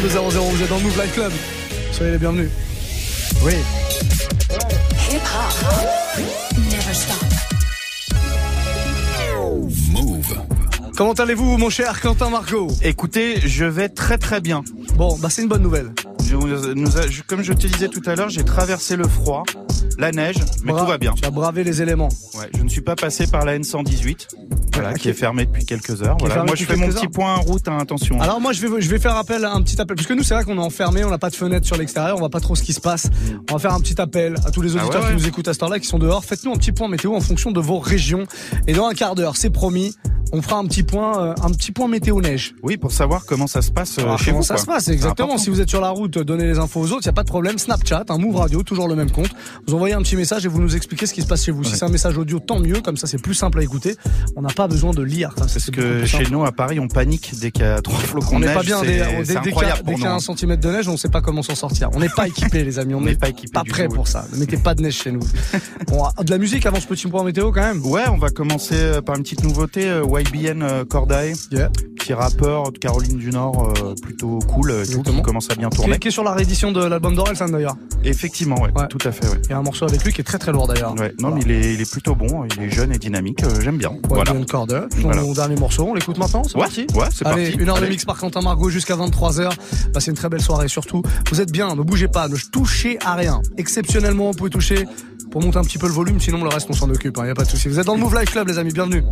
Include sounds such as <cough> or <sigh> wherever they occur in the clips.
22 vous êtes dans le Move Life Club. Soyez les bienvenus. Oui. Hip hop. Never stop. Move. Comment allez-vous, mon cher Quentin Margot Écoutez, je vais très très bien. Bon, bah c'est une bonne nouvelle. comme je te disais tout à l'heure, j'ai traversé le froid, la neige, mais tout va bien. Tu as bravé les éléments. Ouais, je ne suis pas passé par la N118 qui est fermé depuis quelques heures. Voilà. Moi, je fais mon petit point en route, hein, attention. Alors moi, je vais, je vais faire appel à un petit appel, puisque nous, c'est vrai qu'on est enfermé, on n'a pas de fenêtre sur l'extérieur, on voit pas trop ce qui se passe. On va faire un petit appel à tous les ah auditeurs qui nous écoutent à ce temps-là, qui sont dehors. Faites-nous un petit point météo en fonction de vos régions. Et dans un quart d'heure, c'est promis, on fera un petit point, euh, un petit point météo neige. Oui, pour savoir comment ça se passe euh, chez comment ça se passe, exactement. Si vous êtes sur la route, donnez les infos aux autres, il y a pas de problème. Snapchat, un Move Radio, toujours le même compte. Vous envoyez un petit message et vous nous expliquez ce qui se passe chez vous. Si c'est un message audio, tant mieux. Comme ça, c'est plus simple à écouter. On n'a pas besoin de lire. C'est ce que chez nous à Paris, on panique dès qu'il y a trois flocons de neige. On n'est pas bien. Dès, dès, qu'il y a un centimètre de neige, on ne sait pas comment s'en sortir. On n'est pas équipé, les amis. On n'est pas équipé. Pas prêt pour ça. Ne mettez pas de neige chez nous. <laughs> Bon, de la musique avant ce petit point météo quand même. Ouais, on va commencer euh, par une petite nouveauté. Euh, YBN euh, Corday. Yeah. Petit rappeur de Caroline du Nord, plutôt cool, tout, qui commence à bien tourner. Qui est sur la réédition de l'album d'Orelsan d'ailleurs. Effectivement, ouais, tout à fait. Ouais. Il y a un morceau avec lui qui est très très lourd d'ailleurs. Ouais, non, mais il est, il est plutôt bon, il est jeune et dynamique, j'aime bien. voilà. Corday, son dernier morceau, on l'écoute maintenant, c'est parti Ouais, c'est parti. Une heure de mix par Quentin Margot jusqu'à 23h. Passez une très belle soirée surtout. Vous êtes bien, ne bougez pas, ne touchez à rien. Exceptionnellement, vous pouvez toucher pour monter un petit peu le volume, sinon le reste on s'en occupe, il hein, n'y a pas de souci. Vous êtes dans le Move Life Club les amis, bienvenue.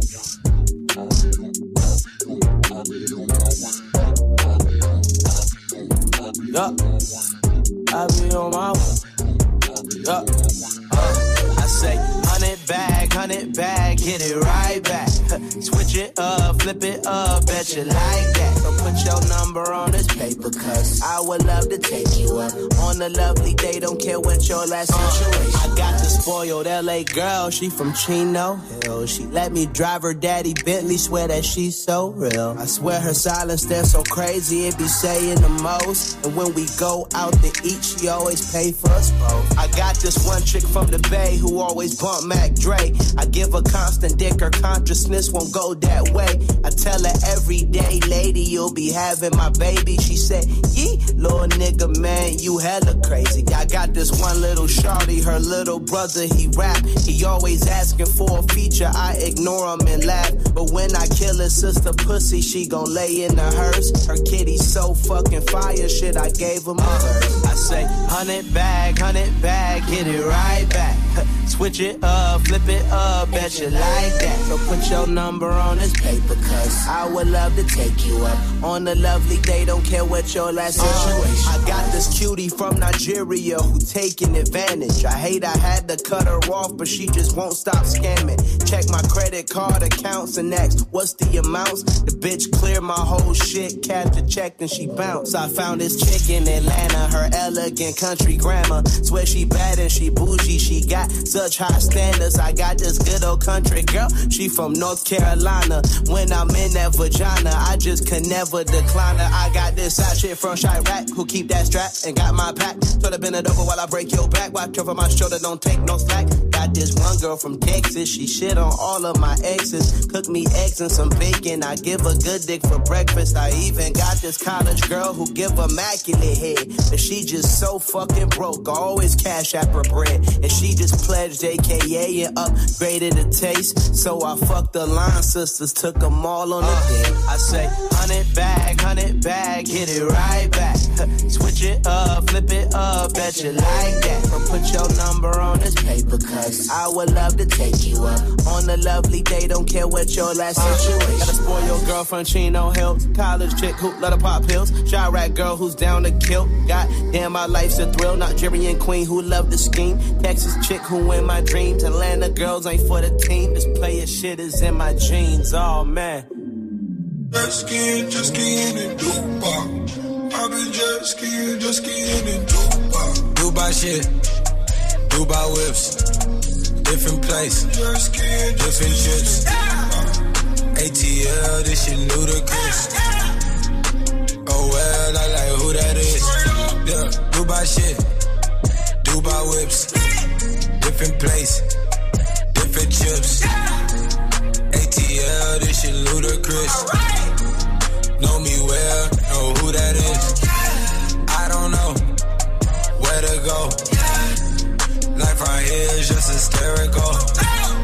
Bag, hundred bag, get it right back. <laughs> Switch it up, flip it up, bet you like that. So put your number on this paper, cause I would love to take you up on a lovely day. Don't care what your last uh, situation. I got the spoiled LA girl, she from Chino Hill. She let me drive her daddy Bentley, swear that she's so real. I swear her silence, they're so crazy, it be saying the most. And when we go out to eat, she always pay for us both. I got this one chick from the Bay who always bump Mac Dre. I give her constant dick, her consciousness won't go that way. I tell her every day, lady, you'll be having my baby. She said, Yee, little nigga, man, you hella crazy. I got this one little shorty, her little brother, he rap. He always asking for a feature, I ignore him and laugh. But when I kill his sister pussy, she gon' lay in the hearse. Her kitty so fucking fire, shit, I gave him a hearse. I say, hundred bag, hundred bag, get it right back. <laughs> Switch it up, flip it up, bet you like that. So put your number on this paper, cause I would love to take you up on a lovely day. Don't care what your last situation. Uh, I got this cutie from Nigeria who taking advantage. I hate I had to cut her off, but she just won't stop scamming. Check my credit card accounts and ask what's the amounts. The bitch cleared my whole shit, cash the check, and she bounced. I found this chick in Atlanta, her elegant country grammar. Swear she bad and she bougie, she got such high standards. I got this good old country girl, she from North Carolina. When I'm in that vagina, I just can never decline her. I got this side chick from Chiraq who keep that strap and got my pack. Try to bend it over while I break your back. Watch over my shoulder, don't take no slack. Got this one girl from Texas, she shit on all of my exes. Cook me eggs and some bacon, I give a good dick for breakfast. I even got this college girl who give immaculate head, but she just so fucking broke. Always cash out her bread, and she just pledged AKA and upgraded the taste. So I fucked the line sisters, took them all on a uh, date. I say, hundred bag, hundred bag, get it right back. <laughs> Switch it up, flip it up, bet you like that. So put your number on this paper, cause I would love to take you up on a lovely day. Don't care what your last uh, situation. Gotta spoil your girlfriend, Chino Hills. College chick who let her pop pills. Chiraq girl who's down to kill. God damn, my life's a thrill. Nigerian queen who love the scheme. Texas chick who in my dreams. Atlanta girls ain't for the team. This player shit is in my jeans. Oh man. Just skiing, just skiing in Dubai. I've been just skiing, just skiing in Dubai. Dubai shit, Dubai whips, different place, different trips. ATL, this shit ludicrous. Oh well, I like who that is. Yeah, Dubai shit, Dubai whips, different place, paper chips. Yeah. ATL, this shit ludicrous. Right. Know me well, know who that is. Yeah. I don't know where to go. Yeah. Life right here is just hysterical. Oh.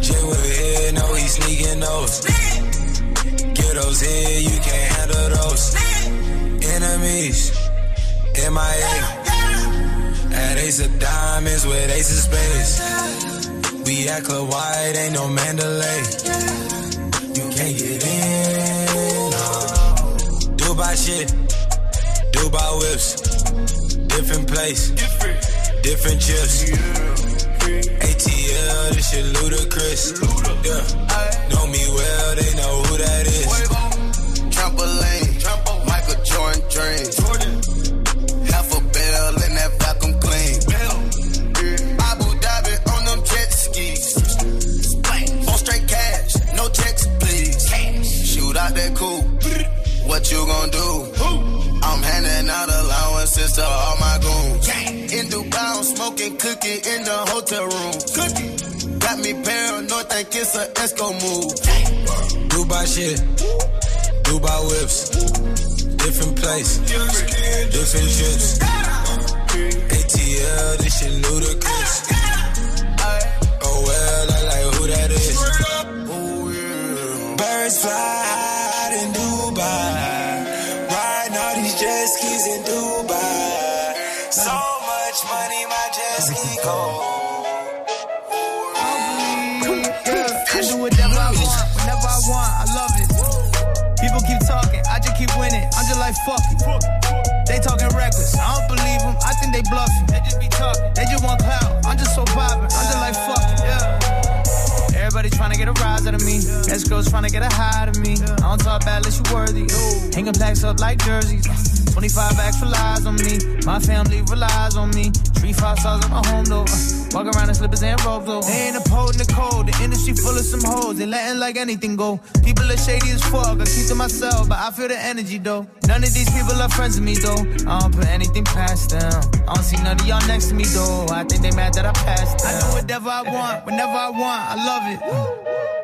Jay with here, know he sneaking those. Get those here, you can't handle those. Enemies, MIA. At Ace of Diamonds with Ace of Spades. We at Club White, ain't no Mandalay. You can't get in. No. Dubai shit, Dubai whips. Different place, different chips. ATL, this shit ludicrous. Yeah. Know me well, they know who that is. What you gon' do? Who? I'm handing out allowances to all my goons. In Dubai, I'm smoking cookie in the hotel room. Cookie. Got me paranoid, think it's a Esco move. Dubai shit, Dubai whips, different place, different trips. ATL, this shit ludicrous. Oh well, I like who that is. Birds fly high in Dubai, riding all these jet skis in Dubai. So much money, my jet ski cold. I do whatever I want, whenever I want, I love it. People keep talking, I just keep winning. I'm just like, fuck it. They talking reckless, I don't believe them, I think they bluffing. They just be talking, they just want clout. Everybody trying to get a rise out of me. Girls trying to get a high out of me. I don't talk bad unless you worthy. Hanging plaques up like jerseys. 25 bags relies on me. My family relies on me. Three, five stars at my home though. Uh, walk around in slippers and robes though. They ain't upholding the code. The industry full of some hoes. They letting like anything go. People are shady as fuck. I keep to myself, but I feel the energy though. None of these people are friends with me though. I don't put anything past them. I don't see none of y'all next to me though. I think they mad that I passed them. I do whatever I want, whenever I want. I love it.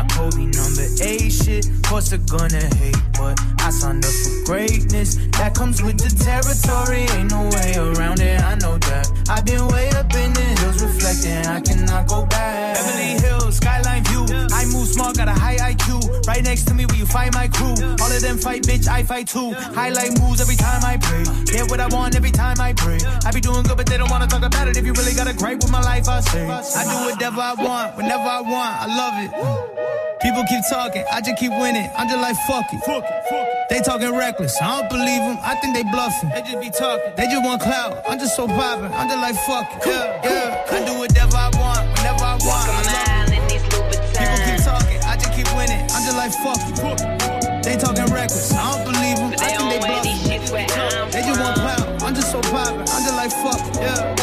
my Kobe number eight shit. Course they're gonna hate, but I signed up for greatness. That comes with the territory, ain't no way around it. I know that. I've been way up in the reflecting. I cannot go back. Beverly Hills, skyline view. I move smart, got a high IQ. Right next to me, where you find my crew. All of them fight, bitch, I fight too. Highlight moves every time I pray. Get what I want every time I pray. I be doing good, but they don't wanna talk about it. If you really got a gripe with my life, I say. I do whatever I want, whenever I want. I love it. People keep talking, I just keep winning. I'm just like fuck it. They talking reckless, I don't believe them. I think they bluffing. They just be talking, they just want clout. I'm just so poppin', I'm just like fuck it. Yeah, yeah. I do whatever I want, whenever I want. I love it. People keep talking, I just keep winning. I'm just like fuck it. They talking reckless, I don't believe them. I think they bluffing. They just want power. I'm just so poppin', I'm just like fuck. Yeah.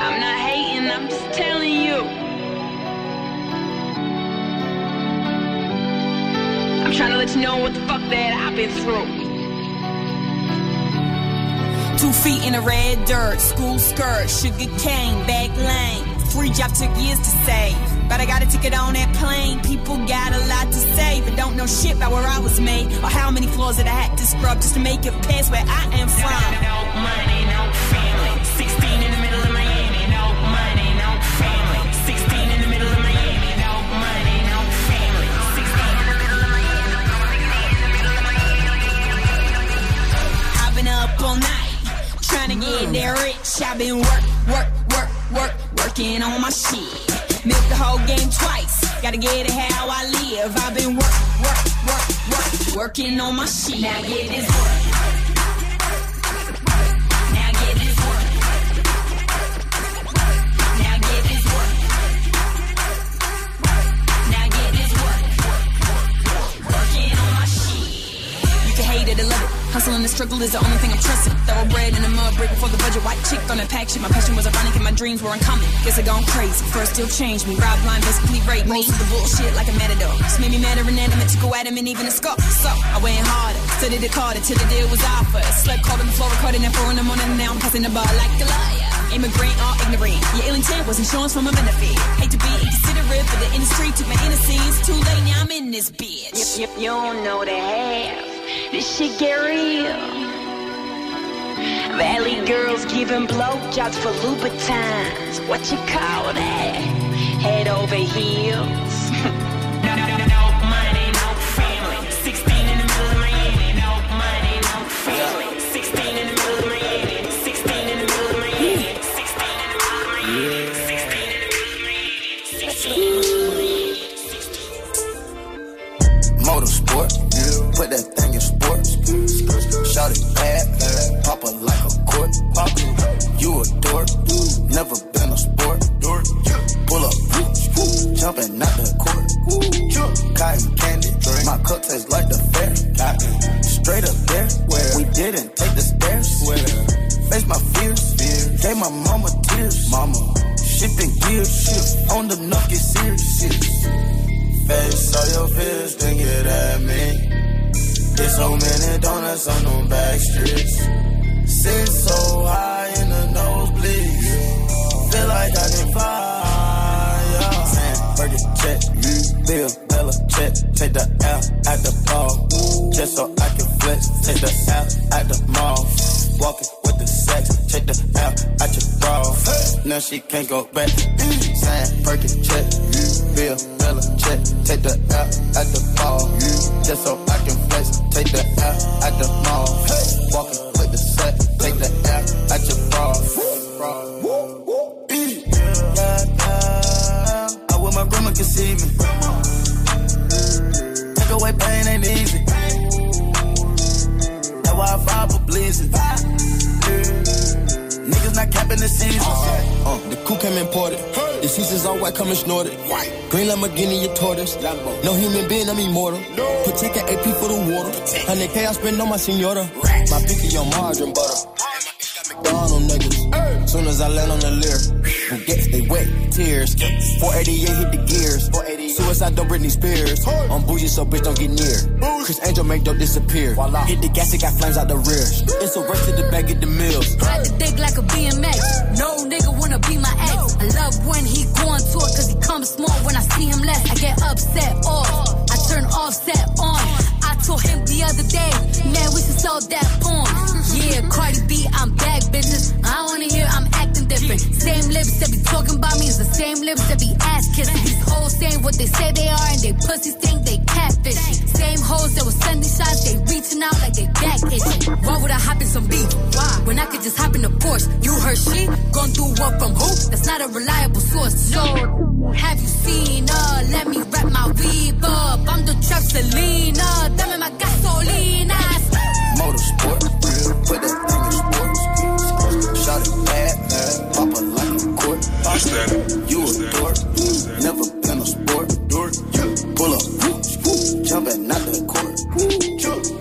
I'm not hating, I'm just telling you. I'm trying to let you know what the fuck that I've been through. Two feet in the red dirt, school skirt, sugar cane, back lane. Free job took years to save. But I got a ticket on that plane. People got a lot to say, but don't know shit about where I was made. Or how many floors that I had to scrub just to make it past where I am from. No money, no family. 16 in the middle of Miami. No money, no family. 16 in the middle of Miami. No money, no family. 16 in the middle of Miami. I've been up all night, get rich. I've been work, work, work, work, working on my shit. Milk the whole game twice, gotta get it how I live. I've been work, work, work, work, working on my shit. Now get this work. And the struggle is the only thing I'm trusting. Thoroughbred in the mud brick before the budget. White chick on a pack shit. My passion was ironic and my dreams were uncommon. Guess I gone crazy. First still changed me. Ride blind, basically rape me. Most of the bullshit like a matador. Just made me madder and inanimate to go at him and even a scuff. So I went harder. Studied the card till the deal was offered. Slept called on the floor, recording at four in the morning. Now I'm passing the bar like a liar. Immigrant or ignorant. Your ill intent was insurance from a benefit. Hate to be inconsiderate, but the industry took my innocence. Too late, now I'm in this bitch. Yep, yep, you don't know the half. This shit get real. Valley girls giving blowjobs for Louboutins. What you call that? Head over heels. no, no, no, Motorsport, put that thing in sports. Shout it bad, pop like a court. You a dork, never she can't go back. Tortoise. No human being, I'm immortal. Protect an AP for the water. 100K I spend on my senora. My picky on margarine butter. On niggas. Soon as I land on the leer, who gets they wet tears. 488 hit the gears. Suicide don't Britney Spears. I'm bougie, so bitch don't get near. Criss Angel make dope disappear. Hit the gas, it got flames out the rear. It's a rush to the back of the mills. Ride the dick like a BMX. No nigga wanna be my ex. I love when he go on tour cause he comes small when I see him less. I get upset off. I turn offset on. I told him the other day, man, we should sell that porn. Uh-huh. Yeah, Cardi B, Same lips that be talking about me is the same lips that be ass kissing. These hoes saying what they say they are and they pussies think they catfish. Same hoes that was sending shots, they reaching out like they back itching. Why would I hop in some beef? Why? When I could just hop in a Porsche. You heard she gon' through what from who? That's not a reliable source. So have you seen her? Let me wrap my weave up. I'm the trap Selena. My gasolina. Motorsport, put that court. You a dork, never been a sport. Dork. Pull up, jumping out the court.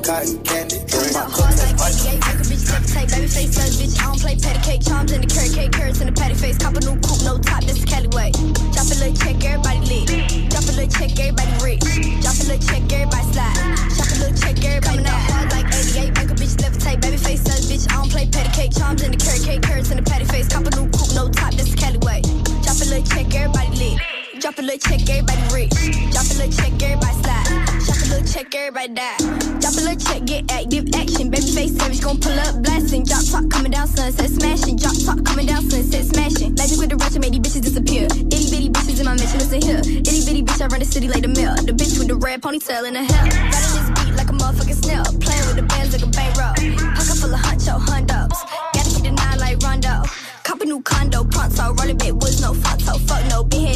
Cotton candy, Drink my cup tastes like 88, make a bitch levitate, baby face such bitch. I don't play patty cake, charms in the carrot cake, carrots in the patty face. Cop a new coupe, no top, this is Cali way. Drop a little check, everybody lit. Drop a little check, everybody rich. Drop a little check, everybody slide. Drop a little check, everybody coming out hard like 88, make a bitch levitate, baby face such bitch. I don't play patty cake, charms in the carrot cake, carrots in the patty face. Cop a new coupe, no top, this is Cali way. Drop a little check, everybody lit. Drop a little check, everybody rich. Drop a little check, everybody slide. Drop a little check, everybody die. Drop a little check, get active action. Baby face savage, gon' pull up blasting. Drop top coming down, sunset smashing. Drop top coming down, sunset smashing. Magic with the rush, made these bitches disappear. Itty bitty bitches in my mansion, listen here. Itty bitty bitch, I run the city like the mill. The bitch with the red ponytail in the hair. Riding this beat like a motherfucking snail. Playing with the bands like a bankroll. Pocket full of huncho oh, hundos. Gotta keep the nine like Rondo. Cop a new condo, pronto. Rolling big woods, no photo. Fuck no, big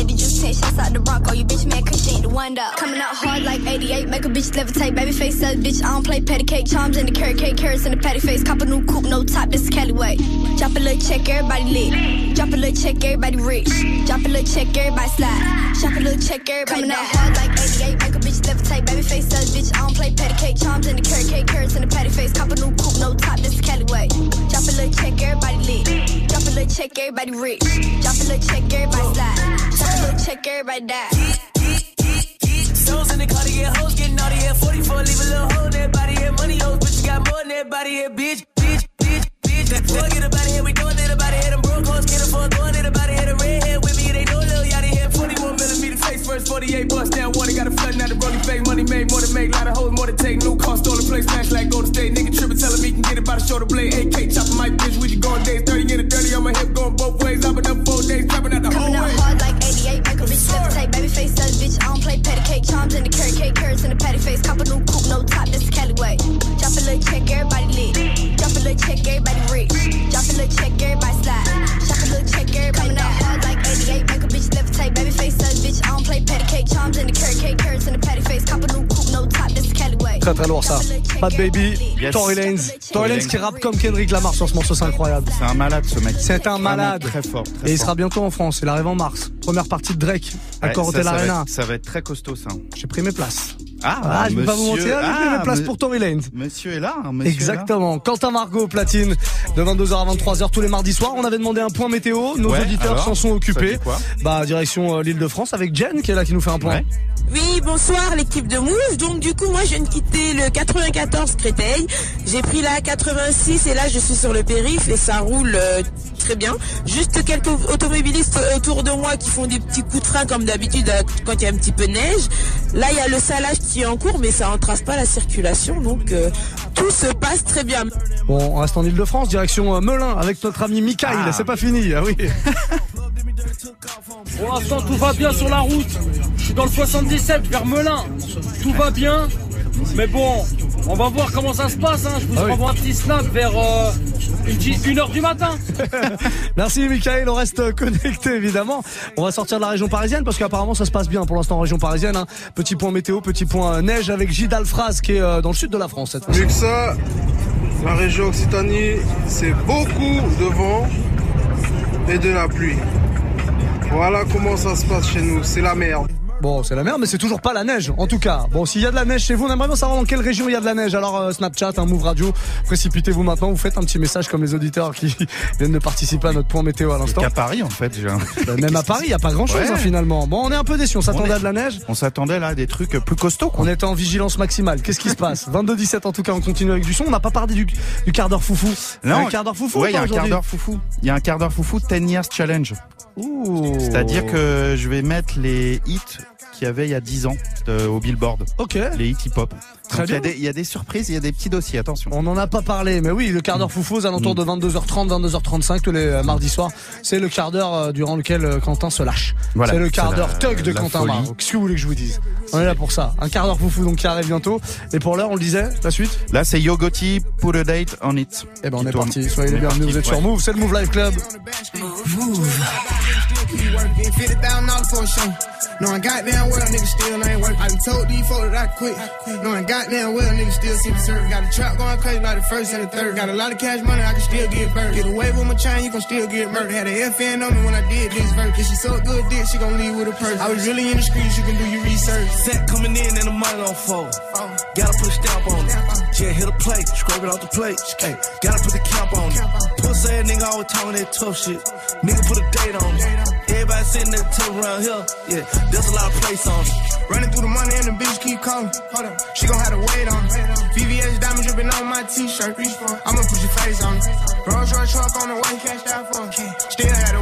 head, did you bitch man, cause she ain't the one though. Coming out hard like 88, make a bitch levitate. Baby face says, bitch, I don't play patty cake. Charms in the carrot cake, carrots in the patty face. Cop a new coupe, no top, this is Cali way. Drop a little check, everybody lit. Drop a little check, everybody rich. Drop a little check, everybody slide. Drop a little check, everybody Coming out hard like 88, make a bitch levitate. Baby face says, bitch. I don't play patty cake. Charms in the carrot cake. Carrots in the patty face. Cop a new coupe, no top. This is Cali way. Drop a little check, everybody lit. Drop a little check, everybody rich. Drop a little check, everybody slide. Drop a little check, everybody die. Souls in the car get hoes, getting naughty at 44, leave a little hole in that body, yeah, money hoes, but you got more than that body, yeah, bitch, bitch, bitch, bitch. Forget about it, here we doing it about it, here them broke hoes, get a for throwing it about it, here the redhead with me, they know little yachty first, 48 bust down, water, got a flood, now the rolling face, money made, more to make, lot of hoes, more to take, new car, stolen place, smash like Golden State, nigga tripping, telling me can get it by the shoulder blade, AK chopping my bitch, we just going days, 30 in the dirty on my hip, going both ways, I've been up four days, trapping out the whole way. hard like 88, make a bitch levitate. Baby face says bitch, I don't play patty cake. Charms in the carrot cake, carrots in the patty face. Cop a new coupe, no top, this is Cali way. Drop a little check, everybody lit. Drop a little check, everybody rich. Drop a little check, everybody slide. Shop a little check, everybody Coming out hard like 88, make a bitch levitate. Baby bitch, I don't play patty cake. Charms in the carrot cake, carrots in the patty face. Cop a new coupe, Très très lourd ça. Bad Baby, Yes. Tory Lanez. Tory Lanez qui rappe comme Kendrick Lamar sur ce morceau, c'est incroyable. C'est un malade ce mec. C'est un Vraiment malade. Très fort. très Et il sera bientôt en France, il arrive en mars. Première partie de Drake à Ouais, Corotel ça Arena. être- Ça va être très costaud ça. J'ai pris mes places. Ah, Ah, je vais pas vous monsieur- mentir, j'ai pris ah, mes places me- pour Tory Lanez. Monsieur est là. hein, monsieur est là. Exactement. Quentin Margot, platine, de 22h à 23h tous les mardis soirs. On avait demandé un point météo. Nos Ouais, auditeurs s'en sont occupés. Bah, direction euh, l'île de France avec Jen qui est là qui nous fait un point. Ouais. Oui, bonsoir l'équipe de Move. Donc du coup, moi je viens de quitter le 94 Créteil. J'ai pris la 86 et là je suis sur le périph et ça roule euh, très bien. Juste quelques automobilistes autour de moi qui font des petits coups de frein comme d'habitude euh, quand il y a un petit peu de neige. Là il y a le salage qui est en cours mais ça entrave pas la circulation donc euh, tout se passe très bien. Bon, on reste en île de France, direction Melun avec notre ami Mikaïl. Ah. C'est pas fini, ah oui. <laughs> Pour l'instant, tout va bien sur la route. Je suis dans le 77 vers Melun. Tout va bien. Mais bon, on va voir comment ça se passe. hein. Je vous Ah oui. envoie un petit snap vers euh, une, heure du matin. <laughs> Merci Mikaël, on reste connecté évidemment. On va sortir de la région parisienne parce qu'apparemment ça se passe bien pour l'instant en région parisienne. hein. Petit point météo, petit point neige avec Gilles Alfraz qui est euh, dans le sud de la France cette fois. Mieux que ça, la région Occitanie, c'est beaucoup de vent et de la pluie. Voilà comment ça se passe chez nous, c'est la merde. Bon, c'est la merde, mais c'est toujours pas la neige, en tout cas. Bon, s'il y a de la neige chez vous, on aimerait bien savoir dans quelle région il y a de la neige. Alors, euh, Snapchat, un Move Radio, précipitez-vous maintenant, vous faites un petit message comme les auditeurs qui <laughs> viennent de participer à notre point météo à l'instant. Qu'à Paris en fait. <laughs> Bah, Même à Paris, il n'y a pas grand chose Ouais. finalement. Bon, on est un peu déçus, on s'attendait à de la neige. On s'attendait là à des trucs plus costauds. Quoi. On était en vigilance maximale. Qu'est-ce qui se passe <laughs> 22-17 en tout cas, on continue avec du son. On n'a pas parlé du, du quart d'heure foufou. Non, un quart d'heure foufou Ouais, il y a pas, un quart d'heure foufou. Il y a un quart d'heure foufou 10 years challenge. Ouh. C'est-à-dire que je vais mettre les hits qu'il y avait il y a 10 ans de- au Billboard. Ok. Les hits hip-hop. Très Donc, il y a bien. des- Il y, a des surprises, il y a des petits dossiers, attention. On n'en a pas parlé, mais oui, le quart d'heure foufou aux alentours de 22h30, 22h35 tous les euh, mardis soirs. C'est le quart d'heure euh, durant lequel euh, Quentin se lâche. Voilà, c'est le quart c'est d'heure tug de la Quentin folie. Marot. Qu'est-ce que vous voulez que je vous dise? On est là pour ça. Un quart d'heure foufou donc qui arrive bientôt. Et pour l'heure, on le disait, la suite? Là, c'est Yogoti, Put a Date on It. Eh ben on Qui est tourne. parti. Soyez les est bienvenus, parti, vous êtes sur. Move, c'est le Move Live Club. Working fifty thousand dollars for a show. Knowing goddamn well niggas still ain't working. I done told these folks that I quit. Knowing goddamn well niggas still see the. Got a trap going crazy like the first and the third. Got a lot of cash money, I can still get burned. Get away with my chain, you can still get murdered. Had a FN on me when I did this verse. If she so good dick, she gon' leave with a purse. I was really in the streets, you can do your research. Set coming in and the money on fold. Gotta put a stamp on it. Yeah, hit a plate, scrape it off the plate. Hey, gotta put the cap on it. Pussy ass nigga always talking that tough shit. Nigga put a date on it. Everybody sitting there tough around here. Yeah, there's a lot of place on it. Running through the money and the bitch keep calling. Hold up, she gon' have to wait on it. VVS diamond dripping on my t-shirt. I'ma put your face on it. Rolls Royce truck on the way, cashed out for. Still had to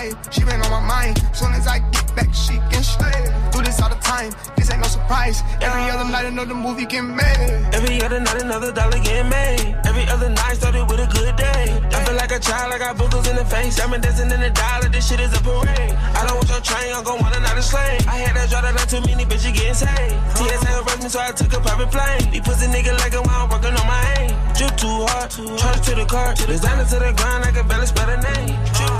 She been on my mind. Soon as I get back, she can slay. Do this all the time, this ain't no surprise. Every other night, another movie get made. Every other night, another dollar get made. Every other night started with a good day. I feel like a child, I got boogers in the face. I'm dancing in the dollar, this shit is a parade. I don't want your train, I'm gon' want another slave. I had that draw that not too many bitches getting saved. TSA arrested me, so I took a private plane. These pussy nigga like a I'm working on my aim. Drip too hard, charge to the car. Designer to the ground, I can barely spell the name. Drip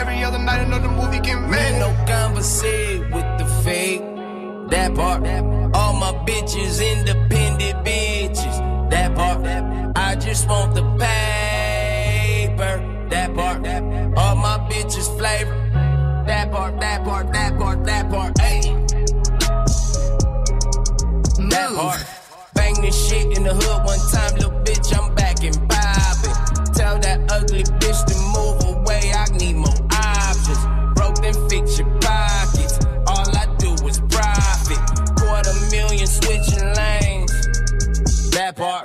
Every other night, another movie get made. Man, no conversate with the fake. That part. All my bitches independent bitches. That part. I just want the paper. That part. All my bitches flavor. That part, that part, that part, that part. Hey. That part. Bang this shit in the hood one time, little bitch. I'm That part.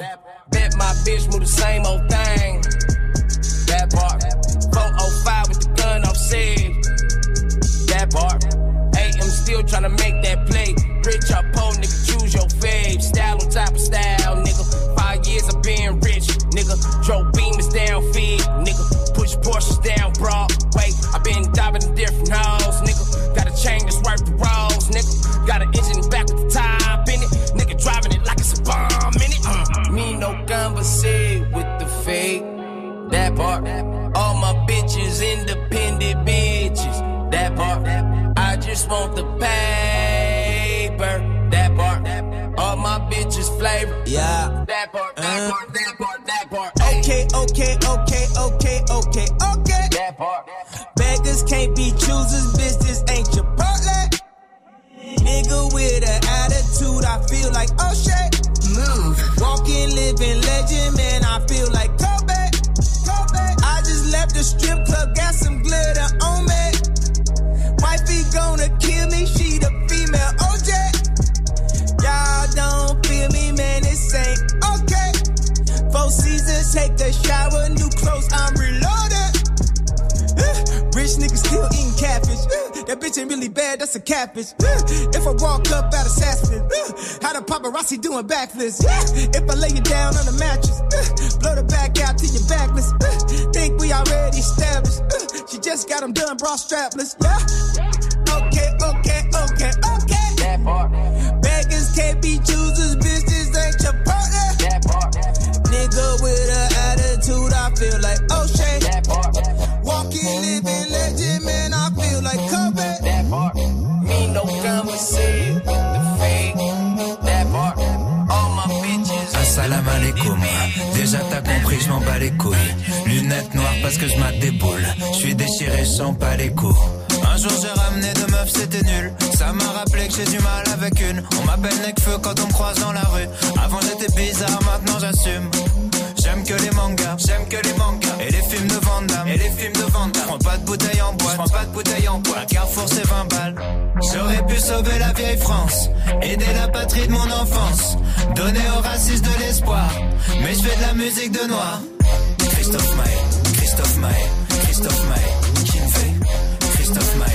Bet my bitch move the same old thing. That part. 405 with the gun save. That part. I'm still tryna make that play. Rich or just want the paper. That part. All my bitches flavor. Yeah. That part. That uh-huh. part. That part. That part. Okay, okay, okay, okay, okay, okay. That part. Beggars can't be choosers, business ain't your Chipotle. Nigga with an attitude, I feel like oh shit. Move. Walking, living legend, man, I feel like Kobe. Kobe. I just left the strip club, got some glitter take a shower, new clothes, I'm reloaded. Uh, Rich niggas still eating catfish. Uh, That bitch ain't really bad, that's a catfish. Uh, If I walk up out of Saspin, how the paparazzi doing backflips? If I lay you down on the mattress, blow the back out to your backless. Think we already established. She just got them done, bra strapless. Yeah. Okay, okay, okay, okay. That part. Beggars can't be choosers, bitches feel like O'Shea. Walking, living legend, man, I feel like Kobe. That part. Me no with the fake. That part. All my bitches. Assalam alaikum. Déjà t'as compris, je m'en bats les couilles. Lunettes noires parce que je mate des boules. Je suis déchiré, je sens pas les coups. Un jour j'ai ramené deux meufs, c'était nul. Ça m'a rappelé que j'ai du mal avec une. On m'appelle Necfeu quand on me croise dans la rue. Avant j'étais bizarre, maintenant j'assume. J'aime que les mangas, j'aime que les mangas. Et les films de Van Damme, et les films de Van Damme. Prends pas de bouteille en bois, prends pas de bouteille en. Un carrefour c'est 20 balles. J'aurais pu sauver la vieille France, aider la patrie de mon enfance, donner aux racistes de l'espoir. Mais je fais de la musique de noir. Christophe Maé, Christophe Maé, Christophe Maé, qui me fait Christophe Maé,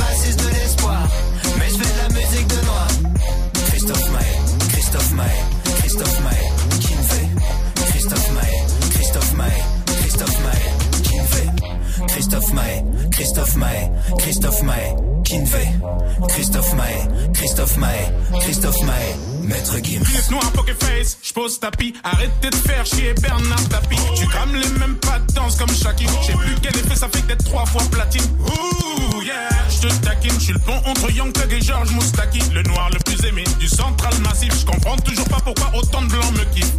Christophe Maé, Christophe Maé, Christophe Maé, fait Christophe Maé, Christophe Maé, Christophe Maé. Maître Gims. Clip noir, poker face, j'pose tapis. Arrêtez de faire chier Bernard Tapie. Tu crames les mêmes pas de danse comme Shaki. J'ai plus quel effet ça fait d'être trois fois platine. Ouh, yeah, j'te taquine. J'suis le pont entre Young Thug et George Moustaki. Le noir le plus aimé du central massif. J'comprends toujours pas pourquoi autant de blancs me kiffent.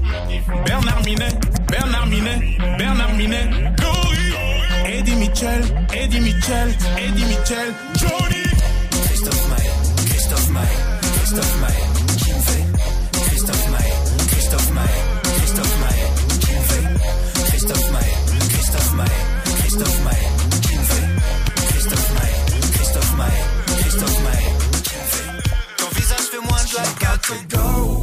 Bernard Minet, Bernard Minet, Bernard Minet. Gory. Eddie Mitchell, Eddie Mitchell, Eddie Mitchell. Johnny. Christophe Maé, Christophe Maé, Christophe Maé. Qui me fait Christophe Maé, Christophe Maé, Christophe Maé. Qui me fait Christophe Maé, Christophe Maé, Christophe Maé. Qui me fait Christophe Christophe Christophe Ton visage fait moins de la carte. go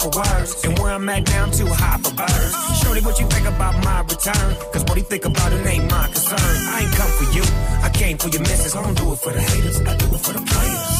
for words, and where I'm at now, I'm too high for birds. Shorty, what you think about my return? Cause what he think about it ain't my concern. I ain't come for you, I came for your missus. I don't do it for the haters, I do it for the players.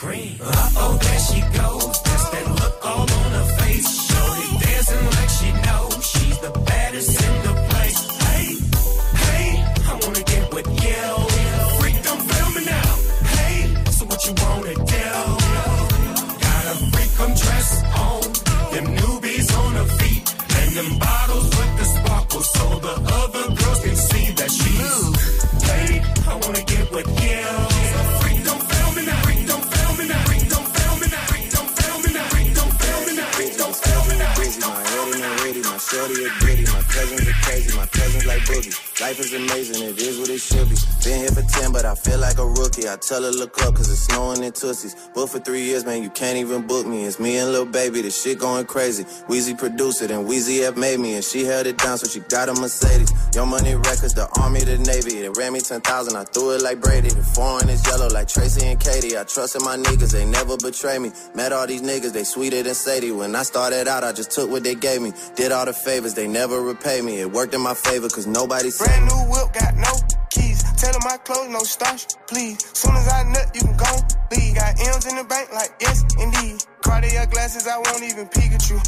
cream. Uh oh, there she goes. Boogie. Life is amazing, it is what it should be. Been here for 10, but I feel like a rookie. I tell her look up, cause it's snowing in Tussies. Booked for three years, man, you can't even book me. It's me and Lil Baby, the shit going crazy. Weezy produced it, and Weezy F made me, and she held it down, so she got a Mercedes. Your money records, the army, the navy. They ran me 10,000, I threw it like Brady. The foreign is yellow like Tracy and Katie. I trusted my niggas, they never betray me. Met all these niggas, they sweeter than Sadie. When I started out, I just took what they gave me. Did all the favors, they never repay me. It worked in my favor, cause nobody said Brand new whip, got no keys. Tell my clothes, no starch, please. Soon as I nut, you can go leave. Got M's in the bank, like yes, indeed. Cartier glasses, I won't even Pikachu.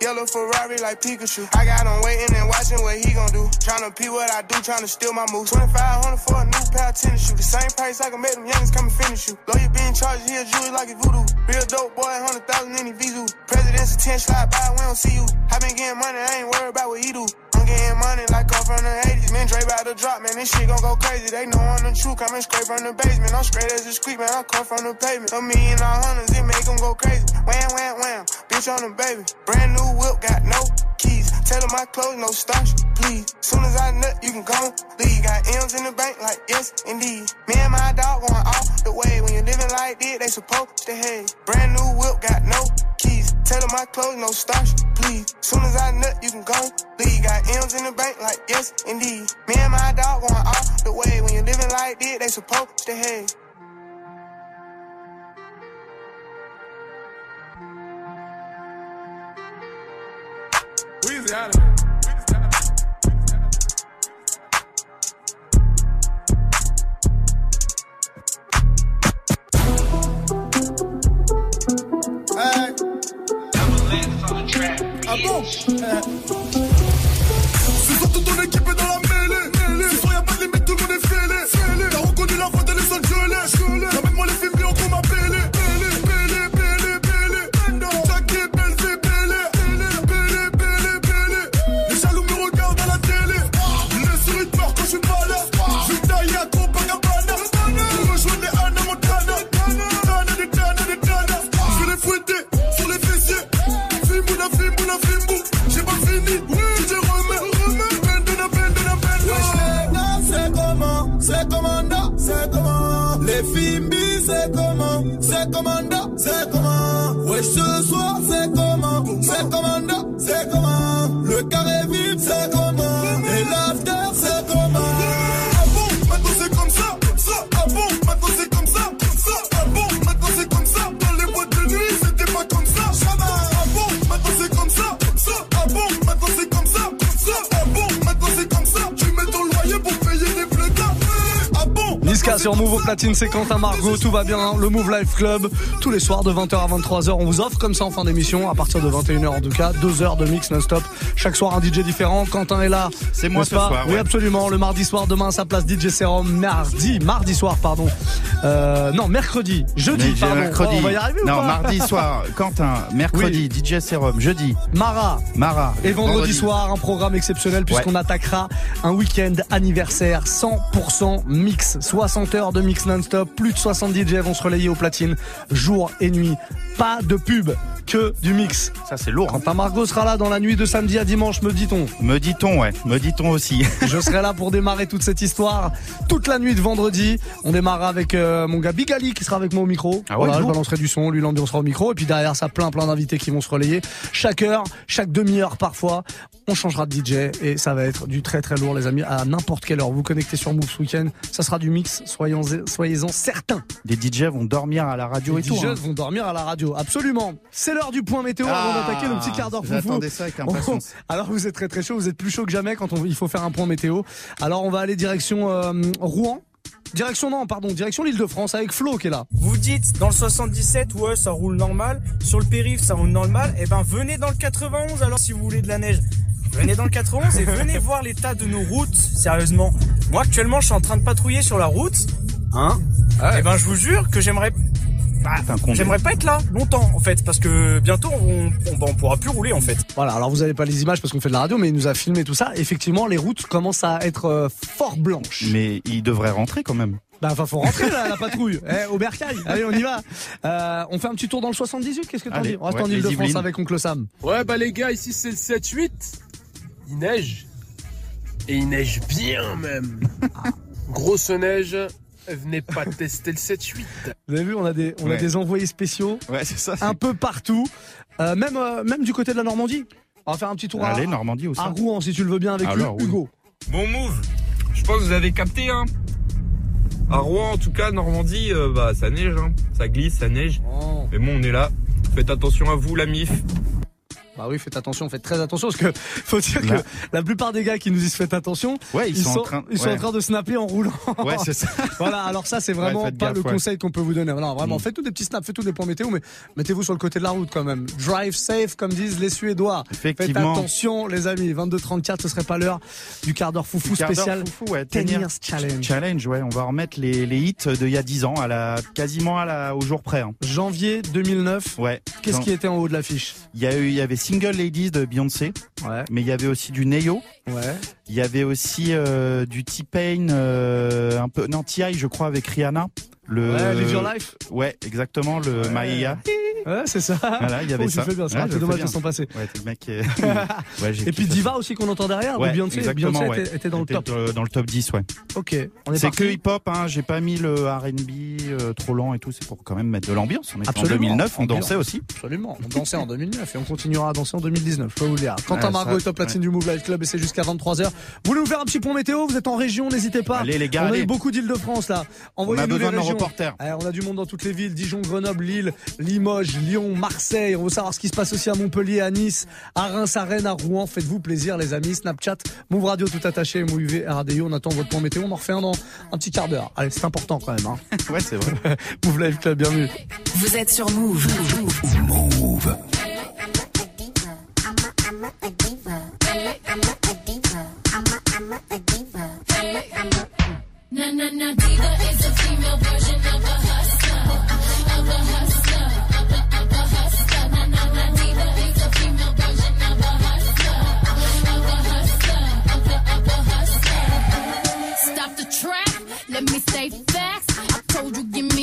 Yellow Ferrari like Pikachu. I got him waiting and watching what he gon' do. Tryna pee what I do, tryna steal my moves. 2500 for a new pair of tennis shoes. The same price I can make them youngins come and finish you. Lawyer being charged here, jewelry like a voodoo. Real dope boy, 100,000 in the Vizu. President's attention, slide by, we don't see you. I been getting money, I ain't worried about what he do. Getting money like I'm from the 80s. Man, Dre about to drop, man. This shit gon' go crazy. They know I'm the truth. Coming straight from the basement. I'm straight as a street, man. I come from the pavement. A million all hundreds, it make them go crazy. Wham, wham, wham. Bitch on the baby. Brand new whip, got no keys. Tell them my clothes, no starch, please. Soon as I nut, you can go leave. Got M's in the bank, like yes, indeed. Me and my dog going all the way. When you're living like this, they supposed to hate. Brand new whip, got no them my clothes, no starch, please. Soon as I nut, you can go leave. Got M's in the bank, like yes, indeed. Me and my dog going all the way. When you're living like this, they supposed to hate. Weezy out of here. Bon Ce soir, toute ton équipe est dans la mêlée. Ce soir, y'a pas de limite, tout le monde est fêlé. T'as reconnu la voix de Los Angeles. C'est commando C'est comment? Wesh, ce soir, c'est comment? C'est commando C'est comment? Le carré vide, c'est comment? Niska sur Move au platine, c'est Quentin Margot, tout va bien, le Move Life Club, tous les soirs de 20h à 23h, on vous offre comme ça en fin d'émission, à partir de 21h en tout cas, 2 heures de mix non-stop, chaque soir un DJ différent, Quentin est là, C'est moi ce pas soir, Oui ouais. absolument, le mardi soir, demain sa place DJ Serum, mardi, mardi soir pardon, euh, non mercredi, jeudi pardon, mercredi. Oh, on va y arriver ou non, pas mardi soir, <laughs> Quentin. Mercredi, DJ Serum. Jeudi, Mara, Mara. Et vendredi, soir, un programme exceptionnel puisqu'on attaquera un week-end anniversaire. 100% mix. 60 heures de mix non-stop, plus de 70 DJ vont se relayer au platine, jour et nuit. Pas de pub, que du mix. Ça c'est lourd. Quentin Margot sera là dans la nuit de samedi à dimanche, me dit-on. Me dit-on, ouais. Me dit-on aussi. <laughs> Je serai là pour démarrer toute cette histoire toute la nuit de vendredi. On démarrera avec euh, mon gars Big Ali qui sera avec moi au micro. Ah ouais, voilà, je balancerai du son, lui l'ambiancera au micro. Et puis derrière ça, plein plein d'invités qui vont se relayer. Chaque heure, chaque demi-heure parfois, on changera de DJ et ça va être du très très lourd les amis. À n'importe quelle heure, vous connectez sur Move ce week-end, ça sera du mix, soyons, soyez-en certains. Des DJ vont dormir à la radio Les et tout. DJ hein. vont dormir à la radio, absolument. C'est l'heure du point météo avant Ah, d'attaquer le petit quart d'heure foufou. j'attendais ça avec impatience. <laughs> Alors vous êtes très très chaud, vous êtes plus chaud que jamais quand on, il faut faire un point météo. Alors on va aller direction euh, Rouen. Direction non, pardon, direction l'Île-de-France avec Flo qui est là. Vous dites dans le 77, ouais, ça roule normal. Sur le périph, ça roule normal. Et ben, venez dans le 91 alors si vous voulez de la neige. Venez dans le 91 et venez <laughs> voir l'état de nos routes. Sérieusement. Moi, actuellement, je suis en train de patrouiller sur la route. Hein Et ben, je vous jure que j'aimerais. Bah, j'aimerais pas être là longtemps en fait parce que bientôt on, on, bah, on pourra plus rouler en fait. Voilà, alors vous avez pas les images parce qu'on fait de la radio, mais il nous a filmé tout ça. Effectivement, les routes commencent à être euh, fort blanches. Mais il devrait rentrer quand même. Bah, enfin, faut rentrer là, la <laughs> patrouille. Eh, au bercail. Allez, on y va. Euh, on fait un petit tour dans le 78. Qu'est-ce que t'en dis? On reste ouais, en Ile-de-France avec Oncle Sam. Ouais, bah les gars, ici c'est le 7-8. Il neige. Et il neige bien même. <laughs> Grosse neige. Venez pas tester le 7-8. Vous avez vu, on a des, on a des envoyés spéciaux. Ouais, c'est ça. Un peu partout. Euh, même, euh, même du côté de la Normandie. On va faire un petit tour à, Allez, Normandie aussi. à Rouen si tu le veux bien avec Alors, oui. Hugo. Bon move. Je pense que vous avez capté, hein. À Rouen, en tout cas, Normandie, euh, bah ça neige, hein. Ça glisse, ça neige. Oh. Mais bon, on est là. Faites attention à vous, la MIF. Bah oui, faites attention, faites très attention parce que <laughs> faut dire Là. que la plupart des gars qui nous disent faites attention, Ouais, ils sont en train- ils sont ouais. en train de snapper en roulant. Ouais, c'est ça. <laughs> voilà, alors ça c'est vraiment Ouais, pas gaffe, le conseil qu'on peut vous donner. Non, vraiment, Mm. faites tous des petits snaps, faites tous des points météo, mais mettez-vous sur le côté de la route quand même. Drive safe, comme disent les Suédois. Faites attention, les amis. 22-34, ce serait pas l'heure du quart d'heure foufou Quart spécial. foufou, ouais, 10 tenir- years challenge. Challenge, ouais. On va remettre les, les hits d'il y a 10 ans, à la, quasiment à la, au jour près. hein. Janvier 2009. Ouais. Qu'est-ce qui était en haut de l'affiche? Il y, a eu, il y avait Single Ladies de Beyoncé. Ouais. Mais il y avait aussi du Neo. Ouais. Il y avait aussi euh, du T-Pain, euh, un peu, non, T.I. je crois, avec Rihanna. Le, Ouais, Live Your Life. Ouais, exactement, le Ouais. Maïa. Ouais, c'est ça. Voilà, il y avait Oh, tu ça. fais bien, c'est Ouais, le dommage de s'en passer. Ouais, t'es le mec qui est- <laughs> Ouais, j'ai Et puis Diva aussi qu'on entend derrière, Ouais, ou Beyoncé, exactement, Beyoncé ouais. était, était dans le top. dans le top 10, ouais. Ok, C'est que hip-hop, hein. j'ai pas mis le R&B euh, trop lent et tout, c'est pour quand même mettre de l'ambiance. On est en Absolument. 2009, on dansait aussi. Absolument. On dansait en 2009 et on continuera à danser en 2019. Je peux vous le dire. Quentin Ouais, Margot est top platine du Move Life Club et c'est jusqu'à 23h. Vous voulez nous faire un petit point météo Vous êtes en région, n'hésitez pas. Allez, les gars, On a eu beaucoup d'îles de France là. Envoyez-nous On a besoin les de nos régions. reporters. Eh, on a du monde dans toutes les villes Dijon, Grenoble, Lille, Limoges, Lyon, Marseille. On veut savoir ce qui se passe aussi à Montpellier, à Nice, à Reims, à Rennes, à Rouen. Faites-vous plaisir, les amis. Snapchat, Move Radio tout attaché, Move UV, RADIO. On attend votre point météo. On en refait un dans un petit quart d'heure. Allez, c'est important quand même. Hein. ouais, c'est vrai. <laughs> Move Life Club, bienvenue. Vous êtes sur Move. Move. Na na diva is a female version of a hustler, of a hustler, of a, hustler. Na na is a female version of a hustler, of a hustler, of a, hustler. Stop the track, let me say facts. I told you give me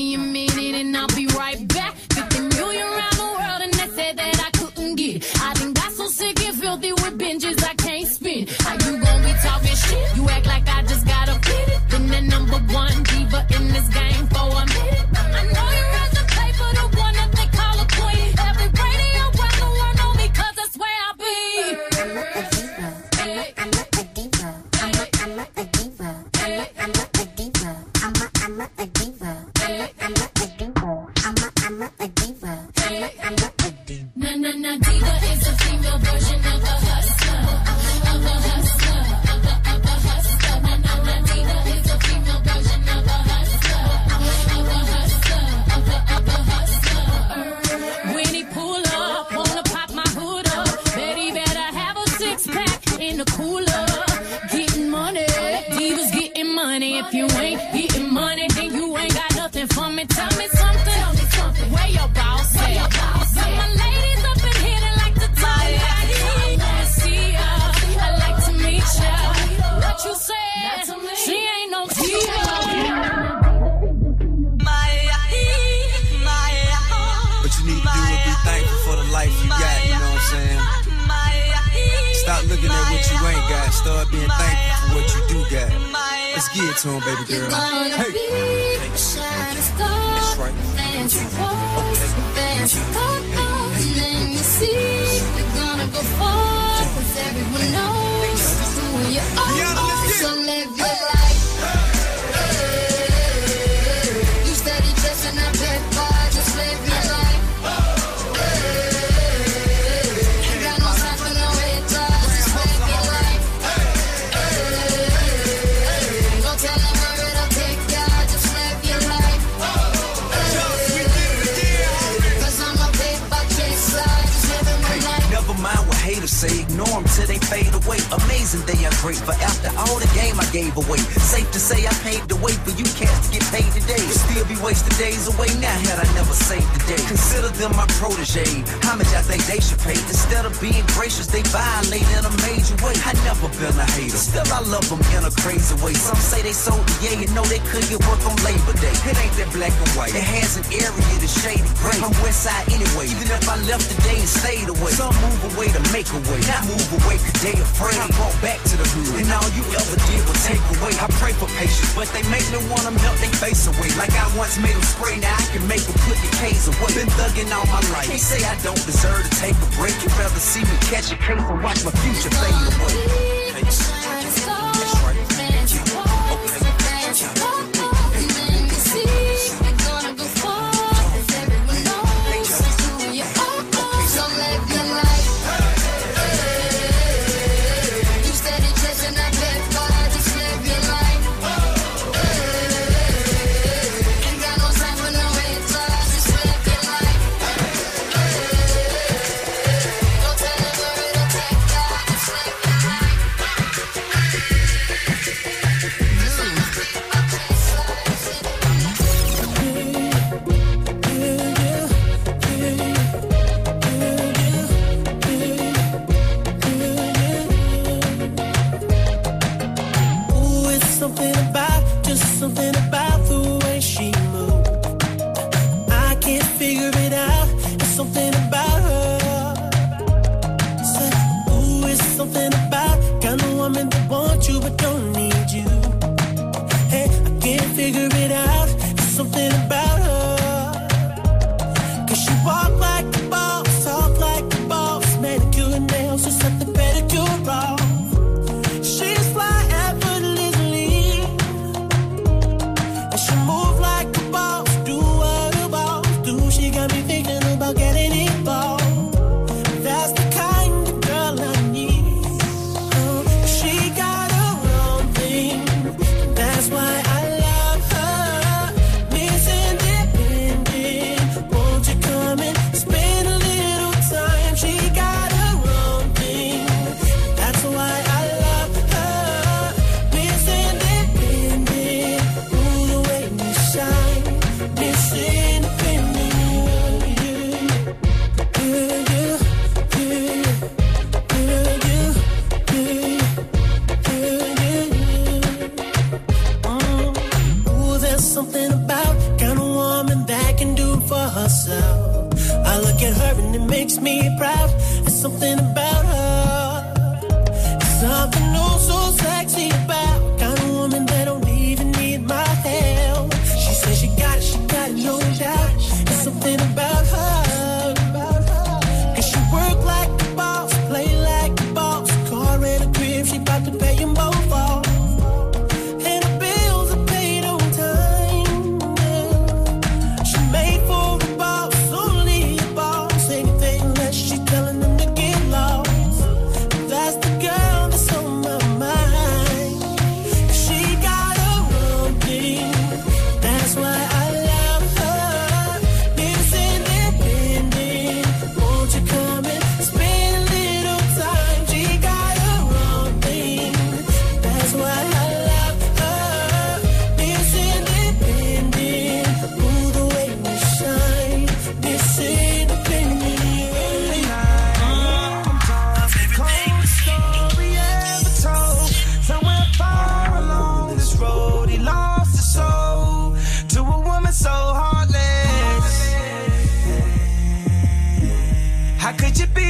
that black and white. It has an area that's shady gray. I'm west side anyway, even if I left today and stayed away. Some move away to make a way, not move away cause they afraid. I brought back to the hood, and all you ever did was take away. I pray for patience, but they make me wanna melt their face away. Like I once made them spray, now I can make them put the K's away. Been thugging all my life. They say I don't deserve to take a break. You'd rather see me catch a case and watch my future fade away. Shining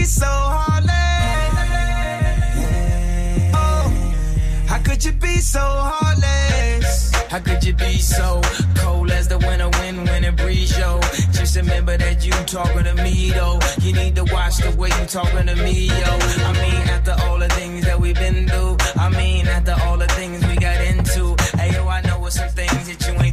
be so heartless? Oh, how could you be so heartless? How could you be so cold as the winter wind when it breeze, yo? Just remember that you talking to me, though. You need to watch the way you talking to me, yo. I mean, after all the things that we've been through. I mean, after all the things we got into. Hey, yo, I know what some things that you ain't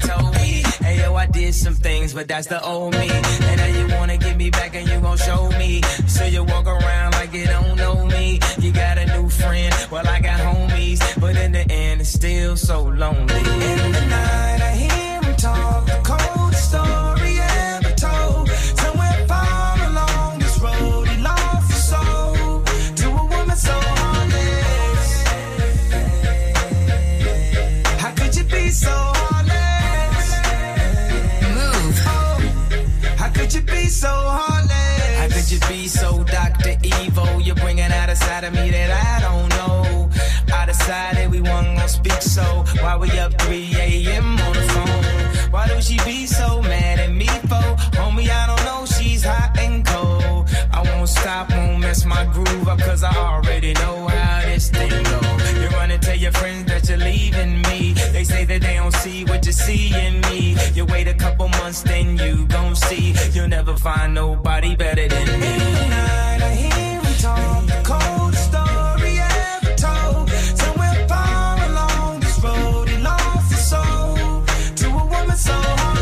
I did some things, but that's the old me. And now you wanna get me back and you gon' show me. So you walk around like you don't know me. You got a new friend, well, I got homies. But in the end, it's still so lonely. In the night, I hear him talk, so heartless? How could you be so Dr. Evil? You're bringing out a side of me that I don't know. I decided we weren't gonna speak, so why we up 3 a.m. on the phone? Why do she be so mad at me for? Homie, I don't know, she's hot and cold. I won't stop, won't mess my groove up, cause I already know how this thing go. You run and tell your friends you're leaving me. They say that they don't see what you see in me. You wait a couple months, then you gon' see. You'll never find nobody better than me. I hear talk, the coldest story ever told. Somewhere far along this road, he soul to a woman so heartless.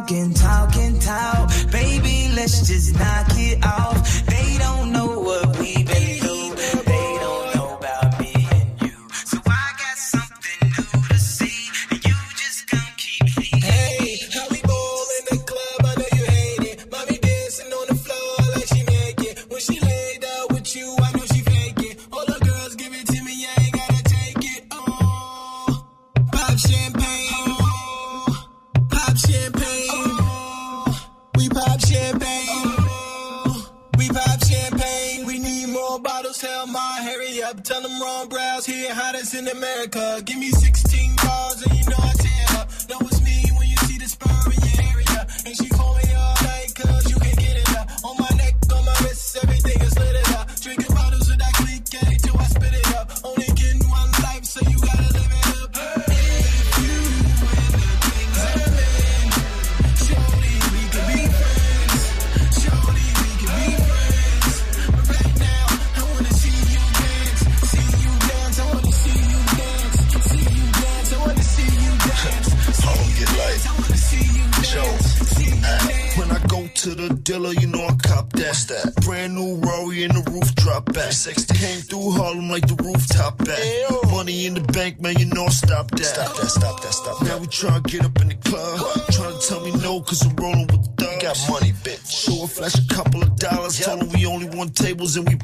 Talking, talking, talk. Baby, let's just knock it off.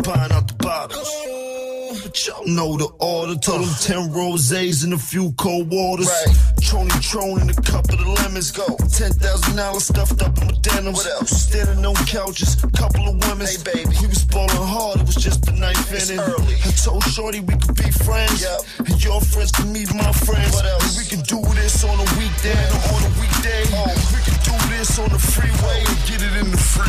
Buying out the bottles. But y'all know the order. Told them 10 rosés and a few cold waters. Right. Trony Tron and a cup of the lemons. Go. $10,000 stuffed up in my denim. What else? Standing on couches, couple of women. Hey, baby. We was balling hard, it was just a night ending. Early. I told Shorty we could be friends. Yep. And your friends can meet my friends. What else? And we can do this on a weekday or on a weekday. Oh. We can do this on the freeway and get it in the freeway.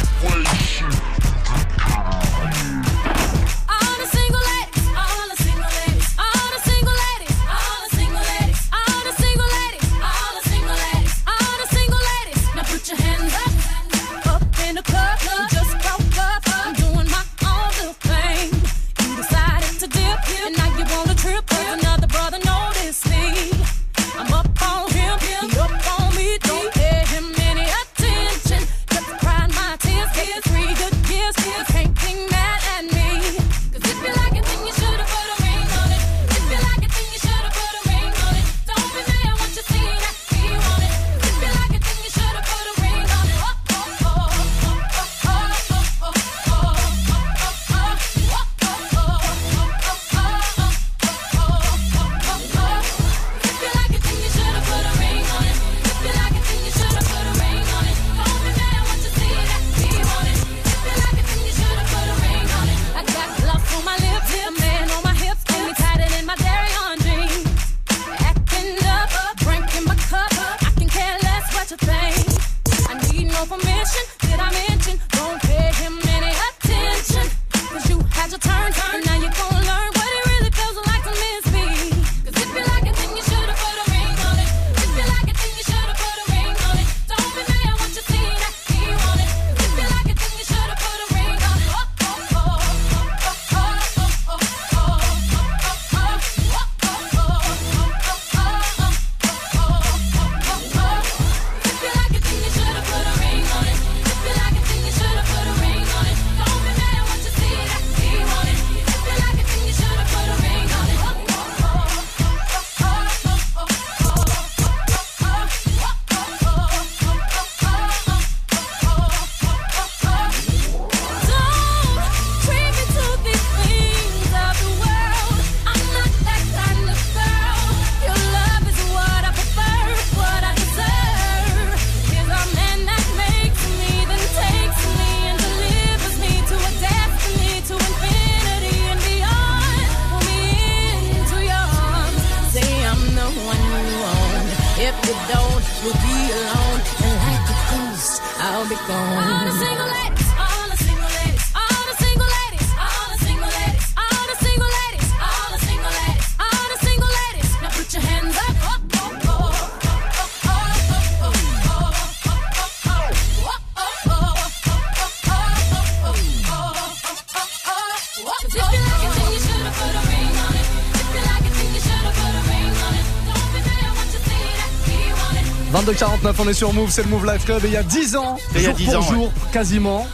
22h49, on est sur Move, c'est le Move Life Club. Et il y a 10 ans, jour y a 10 pour ans, jour, quasiment.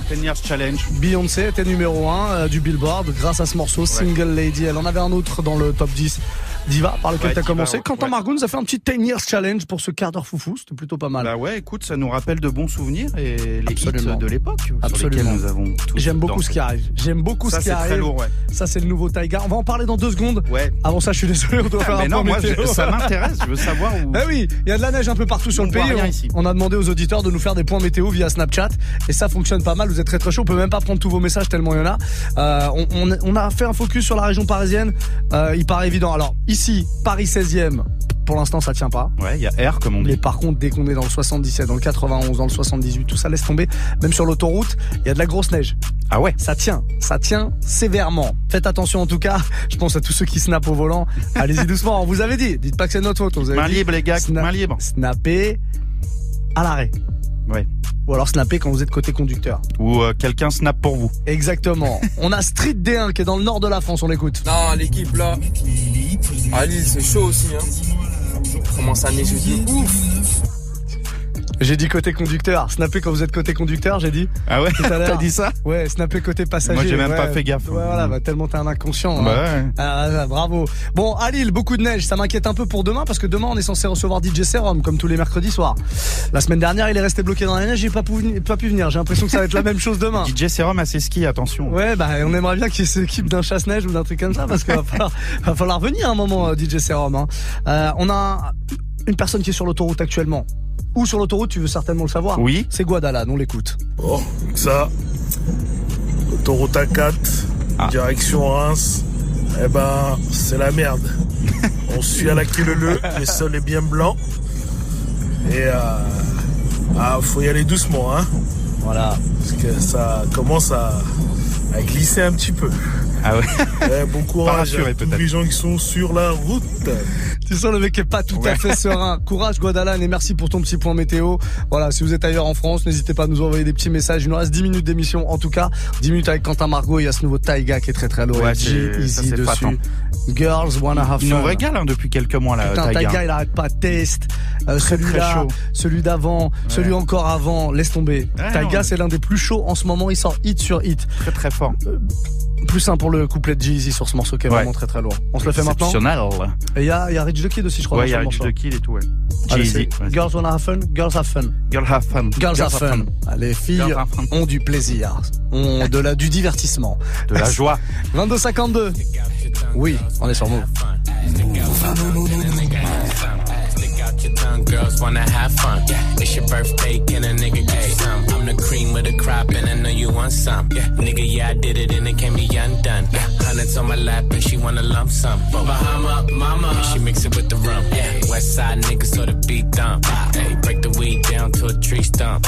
challenge. Beyoncé était numéro 1 euh, du Billboard grâce à ce morceau. Single Lady. Elle en avait un autre dans le top 10 Diva par lequel Ouais, tu as commencé. Quentin Ouais. Nous a fait un petit 10 Years Challenge pour ce quart d'heure foufou. C'était plutôt pas mal. Bah ouais, écoute, ça nous rappelle de bons souvenirs et les Absolument. hits de l'époque Absolument. nous avons J'aime beaucoup ce qui arrive. J'aime beaucoup Ça, ce qui c'est très arrive. lourd, ouais. Ça, c'est le nouveau Taiga. On va en parler dans deux secondes. Ouais. Avant ça, je suis désolé, on doit Ah, faire mais un non, moi, je- ça m'intéresse, je veux savoir où. <laughs> Eh oui, il y a de la neige un peu partout sur On le pays. On, ici. on a demandé aux auditeurs de nous faire des points météo via Snapchat et ça fonctionne pas mal. Vous êtes très très chaud. On peut même pas prendre tous vos messages tellement il y en a. Euh, on a fait un focus sur la région parisienne. Euh, il paraît évident. Alors ici, Paris 16e. Pour l'instant, ça tient pas. Ouais, il y a R comme on dit. Mais par contre, dès qu'on est dans le 77, dans le 91, dans le 78, tout ça laisse tomber. Même sur l'autoroute, il y a de la grosse neige. Ah ouais Ça tient, ça tient sévèrement. Faites attention en tout cas. Je pense à tous ceux qui snappent au volant. Allez-y doucement. On vous avait dit. Dites pas que c'est notre faute. on vous avait Main dit. libre, les gars, main libre. Snapper à l'arrêt. Ouais. Ou alors snapper quand vous êtes côté conducteur. Ou euh, quelqu'un snap pour vous. Exactement. <laughs> on a Street D1 qui est dans le nord de la France. On l'écoute. Non, l'équipe là, à Lille, c'est chaud aussi. Hein. Commence à neiger de ouf. J'ai dit côté conducteur. Snapper quand vous êtes côté conducteur, j'ai dit. Ah ouais? T'as dit ça? Ouais, snapper côté passager. Moi, j'ai même ouais. pas fait gaffe. Ouais, voilà, bah, tellement t'es un inconscient. Bah hein. ouais. Ah, ah, bravo. Bon, à Lille, beaucoup de neige. Ça m'inquiète un peu pour demain parce que demain, on est censé recevoir DJ Serum comme tous les mercredis soirs. La semaine dernière, il est resté bloqué dans la neige. J'ai pas pu, pas pu venir. J'ai l'impression que ça va être la même chose demain. <laughs> DJ Serum à ses skis, attention. Ouais, bah, on aimerait bien qu'il s'équipe d'un chasse-neige ou d'un truc comme ça parce qu'il va falloir, va falloir venir un moment, euh, DJ Serum. hein. Euh, on a une personne qui est sur l'autoroute actuellement. Ou sur l'autoroute, tu veux certainement le savoir. Oui. C'est Guadalan, on l'écoute. Bon, ça, autoroute A4, direction Reims, eh ben, c'est la merde. <laughs> On suit à la queue le le, le sol est bien blanc. Et euh, ah, faut y aller doucement, hein. Voilà. Parce que ça commence à, à glisser un petit peu. Ah ouais. Eh, bon courage à tous peut-être. les gens qui sont sur la route. Tu sens le mec est pas tout à fait serein. <laughs> Courage Guadalan et merci pour ton petit point météo. Voilà, si vous êtes ailleurs en France, n'hésitez pas à nous envoyer des petits messages. Il nous reste 10 minutes d'émission en tout cas. 10 minutes avec Quentin Margot, il y a ce nouveau Taiga qui est très très lourd. Ouais, Easy c'est dessus. Girls wanna have Il fun. nous régale hein, depuis quelques mois là, Putain, Taiga. Taiga, il arrête pas. Test, euh, Très, celui-là, très chaud. celui d'avant, celui encore avant. Laisse tomber. Ouais, Taiga, c'est l'un des plus chauds en ce moment. Il sort hit sur hit. Très très fort. Plus un pour le couplet de Jeezy sur ce morceau qui est Ouais. vraiment très très lourd. On se le fait maintenant. Exceptionnel. Et il y a, il y a Rich the Kid aussi, je crois. Ouais, il y a Rich the Kid et tout, ouais. Ouais. Girls wanna have fun, girls have fun. Girl have fun. Girls have fun. Les filles Girls ont du plaisir, ont de la, du divertissement. De la joie. <laughs> 22,52. Oui, on est sur Move. Your tongue, girls wanna have fun. It's your birthday, can a nigga get you some? I'm the cream of the crop, and I know you want some. Yeah, nigga, yeah, I did it, and it can't be undone. Yeah, hundreds on my lap, and she wanna lump sum. Bahama, mama, and she mix it with the rum. Yeah, West side niggas, so the beat dump. Hey, break the weed down to a tree stump.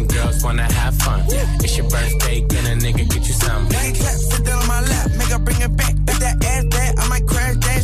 girls wanna have fun. It's your birthday, can a nigga get you some? Nine clap, sit down on my lap, make her bring it back. If that ass that, I might crash that,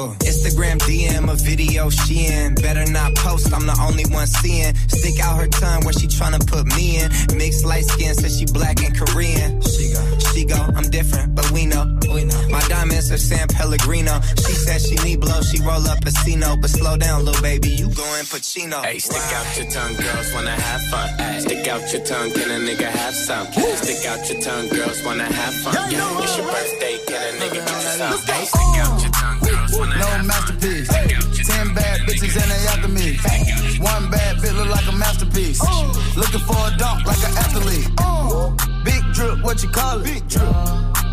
Uh, Instagram DM a video she in. Better not post, I'm the only one seeing. Stick out her tongue where she tryna put me in. Mixed light skin, says she black and Korean. She go, she go, I'm different, but we know. We know. My diamonds are San Pellegrino. She said she need blow, she roll up Casino. But slow down, little baby, you going Pacino. Hey, stick out your tongue, girls wanna have fun. Stick out your tongue, can a nigga have some? Stick out your tongue, girls wanna have fun. It's your birthday, can a nigga get some? Hey, stick out No masterpiece. Ten bad bitches and they after me. One bad bitch look like a masterpiece. Looking for a dunk like an athlete. Big drip, what you call it? Big drip.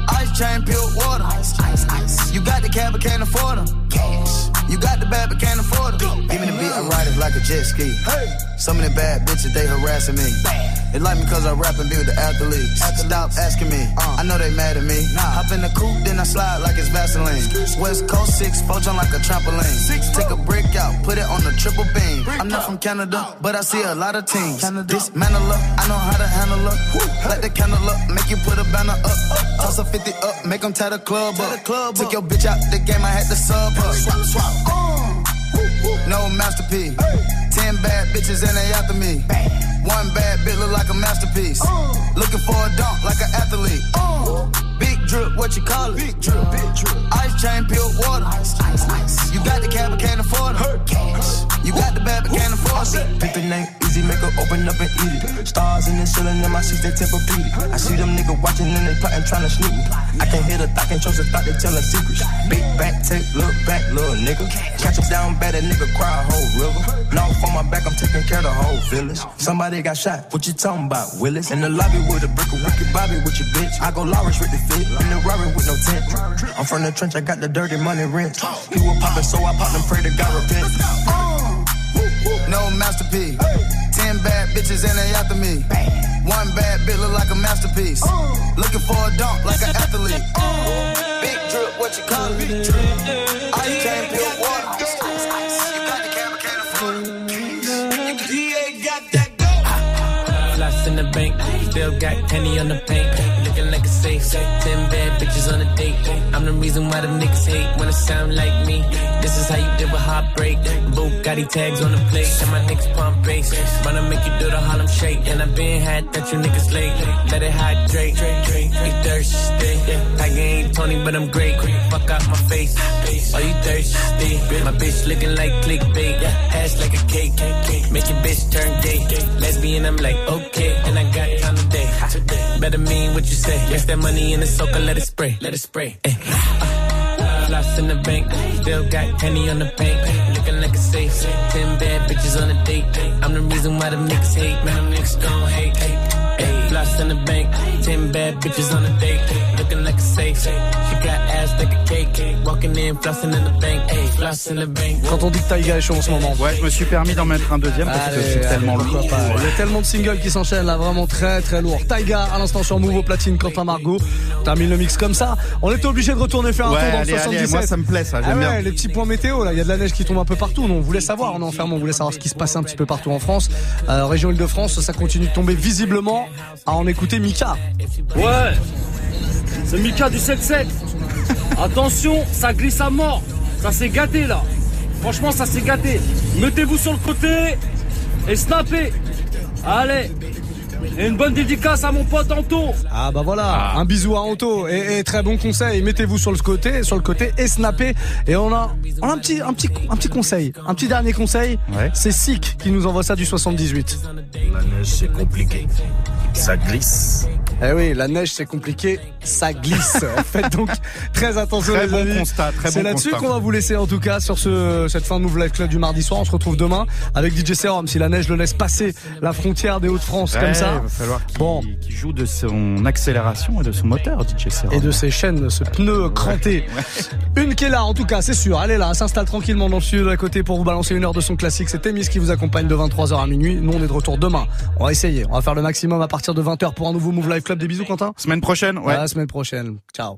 Ice chain, pure water. Ice, ice, ice. You got the cab, but can't afford them. Cash. You got the bad, but can't afford them. Give me the beat, I ride it like a jet ski. Hey. Some of the bad bitches, they harassing me. They like me cause I rap and be with the athletes. Stop asking me, I know they mad at me. Hop in the coupe, then I slide like it's Vaseline. West Coast 6, four jump like a trampoline. Take a brick out, put it on the triple beam. I'm not from Canada, but I see a lot of teams. Dismantle her, I know how to handle her. Light the candle up, make you put a banner up. Toss a 50 up, make them tie the club up. Took your bitch out the game, I had to sub her. no masterpiece. Ten bad bitches and they after me. One bad bitch look like a masterpiece. Uh. Looking for a dunk like an athlete. Uh. Big drip, what you call it? Big drip, big drip. Ice chain, pure water. Ice, ice, ice. You got the cab, but can't afford it. Cash. You got the bad, but can't afford it. Pick the name, easy, make her open up and eat it. Stars in the ceiling, in my seats, they temper beat. I see them niggas watching and they plotting, trying to sneak me. I can't hear the thought, can't trust the thought, they telling secrets. Big back, take, look back, little nigga. Catch him down bad, that nigga cry a whole river. Now for my back, I'm taking care of the whole village. Somebody got shot, what you talking about, Willis? In the lobby with a brick of wicked Bobby with your bitch. I go Lawrence with the fit, in the Rari with no tent. I'm from the trench, I got the dirty money rent. He was popping, so I popped and pray to God repent. Uh, no masterpiece. Ten bad bitches and they after me. One bad bitch look like a masterpiece. Looking for a dunk like an athlete. Big drip, what you call it? Ice water. Ice, ice, ice. The bank, still got penny on the paint. Looking like a safe, ten bad bitches on a date. I'm the reason why the niggas hate when it sound like me. This is how you deal with heartbreak. Bugatti tags on the plate, and my niggas pump bass. Wanna make you do the Harlem shake, and I been had that you niggas late. Let it hydrate, you thirsty. I ain't Tony, but I'm great. Fuck out my face, are you thirsty? My bitch looking like clickbait, ass like a cake. Make your bitch turn gay. Lesbian, I'm like okay, and I got time today. Better mean what you say. Yes, that money in the soaker, let it spray, let it spray. Ay. Uh, Lost in the bank, still got penny on the paint. Looking like a safe, ten bad bitches on a date. I'm the reason why them niggas hate, man. Them niggas gon' hate. Lost in the bank, ten bad bitches on a date. Looking like a safe, she got ass like a cake. Walking in, flossing in the bank, ay, floss in the bank. Quand on dit que Taïga est chaud en ce moment. Ouais, je me suis permis d'en mettre un deuxième parce que Allez, c'est tellement lourd. Il y a tellement de singles qui s'enchaînent là, vraiment très très lourd. Taiga à l'instant sur Move au platine, Quentin Margot. Termine le mix comme ça. On était obligé de retourner faire un Ouais, tour dans allez, le allez, 77. moi, ça me plaît, ça, j'aime Ah ouais, bien. les petits points météo là, il y a de la neige qui tombe un peu partout. Nous, on voulait savoir, on est enfermé, on voulait savoir ce qui se passait un petit peu partout en France. Euh, région Île-de-France, ça continue de tomber visiblement à en écouter Mika. Ouais, c'est Mika du 7-7. <laughs> Attention, ça glisse à mort. Ça s'est gâté là. Franchement, ça s'est gâté. Mettez-vous sur le côté et snappez. Allez. Et une bonne dédicace à mon pote Anto. Ah bah voilà, un bisou à Anto et, et très bon conseil. Mettez-vous sur le côté, sur le côté et snappez. Et on a, on a un petit, un petit, un petit conseil, un petit dernier conseil. C'est Sick qui nous envoie ça du 78. La neige, c'est compliqué. Ça glisse. Eh oui, la neige c'est compliqué, ça glisse. <laughs> Faites donc très attention Très les bon amis. constat, très C'est bon là-dessus constat. qu'on va vous laisser en tout cas sur ce, cette fin de Move Life Club du mardi soir. On se retrouve demain avec DJ Serum. Si la neige le laisse passer la frontière des Hauts-de-France Ouais, comme ça. Il va falloir qu'il qu'il joue de son accélération et de son moteur, DJ Serra. Et de ses chaînes, ce pneu cranté. Une qui est là, en tout cas, c'est sûr. Elle est là, elle s'installe tranquillement dans le studio d'à côté pour vous balancer une heure de son classique. C'est Emis qui vous accompagne de 23h à minuit. Nous, on est de retour demain. On va essayer. On va faire le maximum à partir de 20h pour un nouveau Move Live Club. Des bisous, Quentin? Semaine prochaine, ouais. À la semaine prochaine. Ciao.